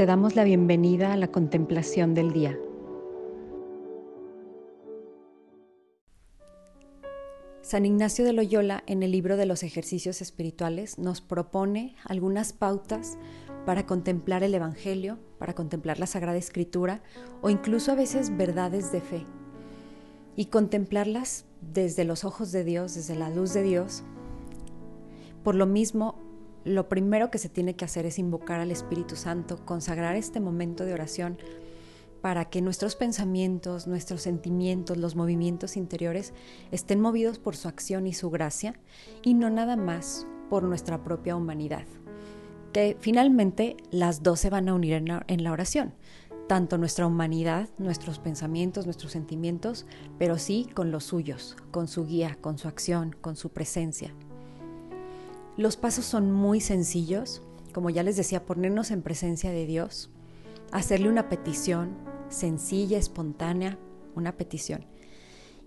te damos la bienvenida a la contemplación del día. San Ignacio de Loyola en el libro de los ejercicios espirituales nos propone algunas pautas para contemplar el Evangelio, para contemplar la Sagrada Escritura o incluso a veces verdades de fe y contemplarlas desde los ojos de Dios, desde la luz de Dios. Por lo mismo, lo primero que se tiene que hacer es invocar al Espíritu Santo, consagrar este momento de oración para que nuestros pensamientos, nuestros sentimientos, los movimientos interiores estén movidos por su acción y su gracia y no nada más por nuestra propia humanidad. Que finalmente las dos se van a unir en la, oración, tanto nuestra humanidad, nuestros pensamientos, nuestros sentimientos, pero sí con los suyos, con su guía, con su acción, con su presencia. Los pasos son muy sencillos, como ya les decía, ponernos en presencia de Dios, hacerle una petición sencilla, espontánea, una petición.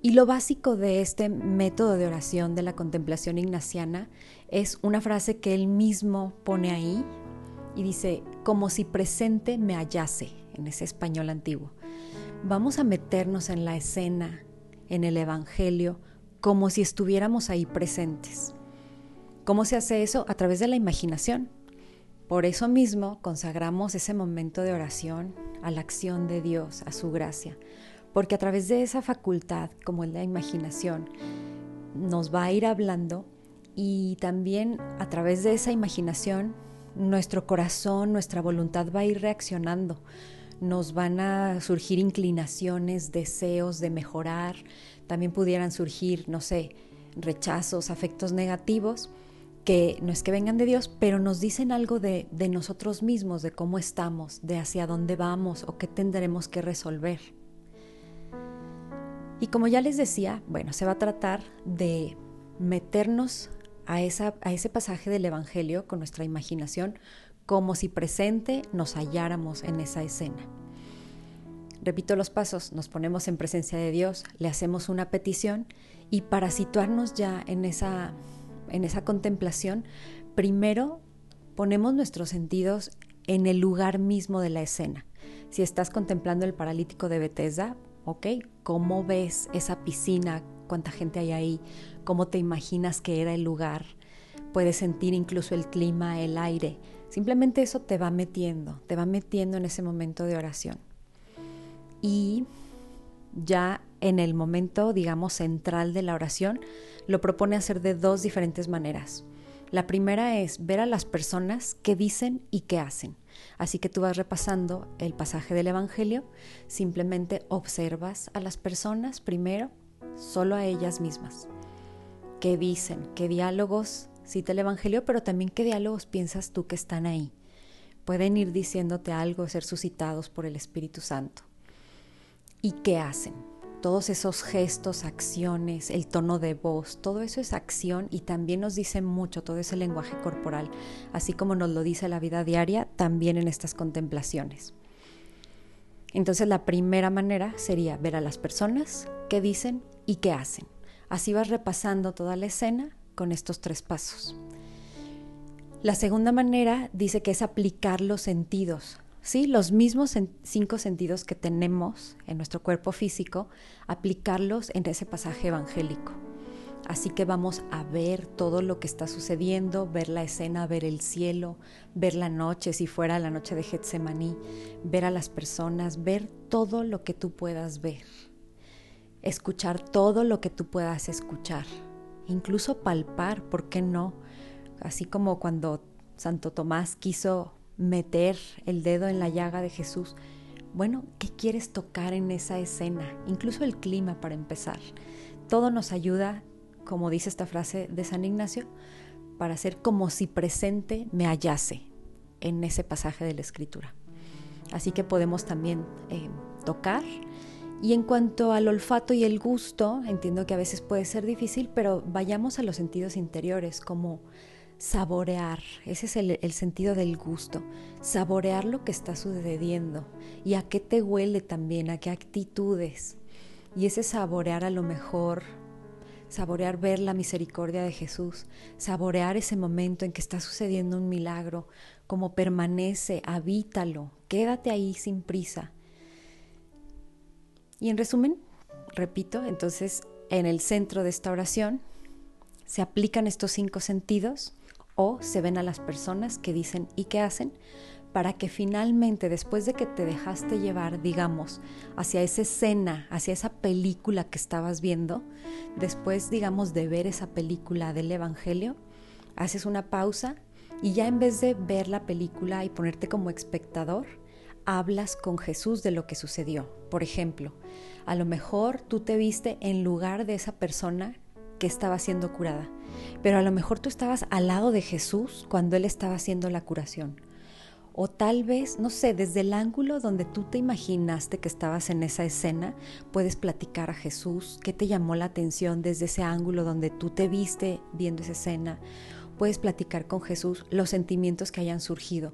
Y lo básico de este método de oración de la contemplación ignaciana es una frase que él mismo pone ahí y dice, como si presente me hallase, en ese español antiguo. Vamos a meternos en la escena, en el Evangelio, como si estuviéramos ahí presentes. ¿Cómo se hace eso? A través de la imaginación. Por eso mismo consagramos ese momento de oración a la acción de Dios, a su gracia, porque a través de esa facultad, como es la imaginación, nos va a ir hablando y también a través de esa imaginación nuestro corazón, nuestra voluntad va a ir reaccionando. Nos van a surgir inclinaciones, deseos de mejorar, también pudieran surgir, no sé, rechazos, afectos negativos que no es que vengan de Dios, pero nos dicen algo de, nosotros mismos, de cómo estamos, de hacia dónde vamos o qué tendremos que resolver. Y como ya les decía, bueno, se va a tratar de meternos a, esa, a ese pasaje del Evangelio con nuestra imaginación como si presente nos halláramos en esa escena. Repito los pasos, nos ponemos en presencia de Dios, le hacemos una petición y para situarnos ya en esa en esa contemplación, primero ponemos nuestros sentidos en el lugar mismo de la escena. Si estás contemplando el paralítico de Bethesda, ¿ok? ¿Cómo ves esa piscina? ¿Cuánta gente hay ahí? ¿Cómo te imaginas que era el lugar? Puedes sentir incluso el clima, el aire. Simplemente eso te va metiendo, te va metiendo en ese momento de oración. Y ya en el momento, digamos, central de la oración, lo propone hacer de dos diferentes maneras. La primera es ver a las personas qué dicen y qué hacen. Así que tú vas repasando el pasaje del Evangelio, simplemente observas a las personas primero, solo a ellas mismas. ¿Qué dicen? ¿Qué diálogos cita el Evangelio? Pero también qué diálogos piensas tú que están ahí. Pueden ir diciéndote algo, ser suscitados por el Espíritu Santo. ¿Y qué hacen? todos esos gestos, acciones, el tono de voz, todo eso es acción y también nos dice mucho todo ese lenguaje corporal, así como nos lo dice la vida diaria, también en estas contemplaciones. Entonces la primera manera sería ver a las personas, qué dicen y qué hacen. Así vas repasando toda la escena con estos tres pasos. La segunda manera dice que es aplicar los sentidos, ¿sí? los mismos cinco sentidos que tenemos en nuestro cuerpo físico, aplicarlos en ese pasaje evangélico. Así que vamos a ver todo lo que está sucediendo, ver la escena, ver el cielo, ver la noche, si fuera la noche de Getsemaní, ver a las personas, ver todo lo que tú puedas ver, escuchar todo lo que tú puedas escuchar, incluso palpar, ¿por qué no? Así como cuando Santo Tomás quiso meter el dedo en la llaga de Jesús. Bueno, ¿qué quieres tocar en esa escena? Incluso el clima para empezar. Todo nos ayuda, como dice esta frase de San Ignacio, para hacer como si presente me hallase en ese pasaje de la escritura. Así que podemos también eh, tocar. Y en cuanto al olfato y el gusto, entiendo que a veces puede ser difícil, pero vayamos a los sentidos interiores, como saborear, ese es el, sentido del gusto, saborear lo que está sucediendo y a qué te huele también, a qué actitudes. Y ese saborear a lo mejor, saborear ver la misericordia de Jesús, saborear ese momento en que está sucediendo un milagro, como permanece, habítalo, quédate ahí sin prisa. Y en resumen, repito, entonces en el centro de esta oración se aplican estos cinco sentidos o se ven a las personas que dicen y que hacen para que finalmente después de que te dejaste llevar, digamos, hacia esa escena, hacia esa película que estabas viendo, después, digamos, de ver esa película del Evangelio, haces una pausa y ya en vez de ver la película y ponerte como espectador, hablas con Jesús de lo que sucedió. Por ejemplo, a lo mejor tú te viste en lugar de esa persona que estaba siendo curada, pero a lo mejor tú estabas al lado de Jesús cuando Él estaba haciendo la curación o tal vez, no sé, desde el ángulo donde tú te imaginaste que estabas en esa escena, puedes platicar a Jesús, qué te llamó la atención desde ese ángulo donde tú te viste viendo esa escena. Puedes platicar con Jesús los sentimientos que hayan surgido.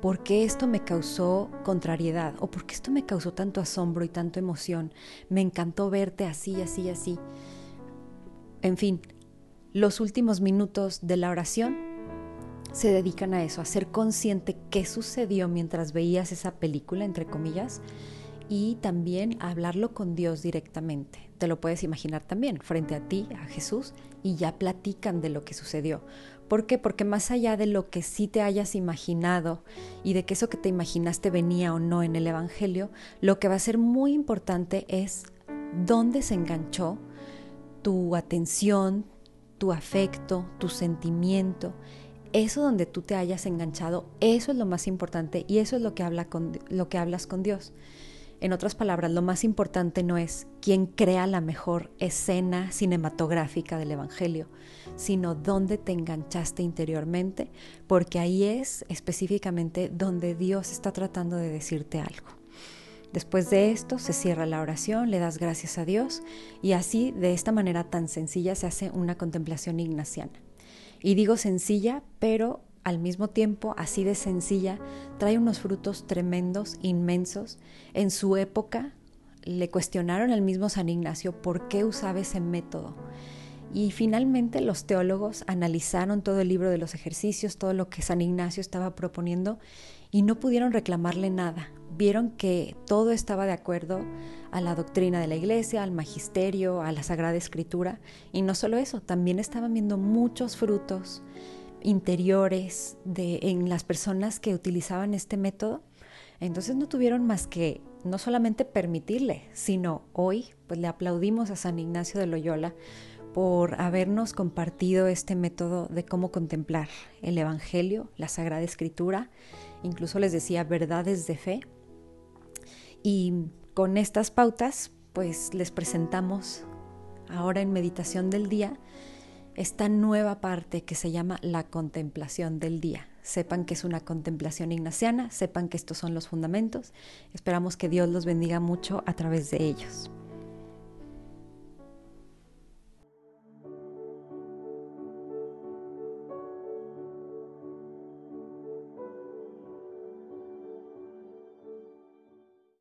¿Por qué esto me causó contrariedad? ¿O por qué esto me causó tanto asombro y tanto emoción? Me encantó verte así, así, así. En fin, los últimos minutos de la oración se dedican a eso, a ser consciente qué sucedió mientras veías esa película, entre comillas, y también a hablarlo con Dios directamente. Te lo puedes imaginar también frente a ti, a Jesús, y ya platican de lo que sucedió. ¿Por qué? Porque más allá de lo que sí te hayas imaginado y de que eso que te imaginaste venía o no en el Evangelio, lo que va a ser muy importante es dónde se enganchó tu atención, tu afecto, tu sentimiento eso donde tú te hayas enganchado, eso es lo más importante y eso es lo que, habla con, lo que hablas con Dios. En otras palabras, lo más importante no es quién crea la mejor escena cinematográfica del Evangelio, sino dónde te enganchaste interiormente, porque ahí es específicamente donde Dios está tratando de decirte algo. Después de esto se cierra la oración, le das gracias a Dios y así, de esta manera tan sencilla, se hace una contemplación ignaciana. Y digo sencilla, pero al mismo tiempo, así de sencilla, trae unos frutos tremendos, inmensos. En su época le cuestionaron al mismo San Ignacio por qué usaba ese método. Y finalmente los teólogos analizaron todo el libro de los ejercicios, todo lo que San Ignacio estaba proponiendo y no pudieron reclamarle nada. Vieron que todo estaba de acuerdo a la doctrina de la iglesia, al magisterio, a la Sagrada Escritura. Y no solo eso, también estaban viendo muchos frutos interiores de, en las personas que utilizaban este método. Entonces no tuvieron más que no solamente permitirle, sino hoy pues le aplaudimos a San Ignacio de Loyola por habernos compartido este método de cómo contemplar el Evangelio, la Sagrada Escritura, incluso les decía verdades de fe. Y con estas pautas, pues les presentamos ahora en meditación del día esta nueva parte que se llama la contemplación del día. Sepan que es una contemplación ignaciana, sepan que estos son los fundamentos. Esperamos que Dios los bendiga mucho a través de ellos.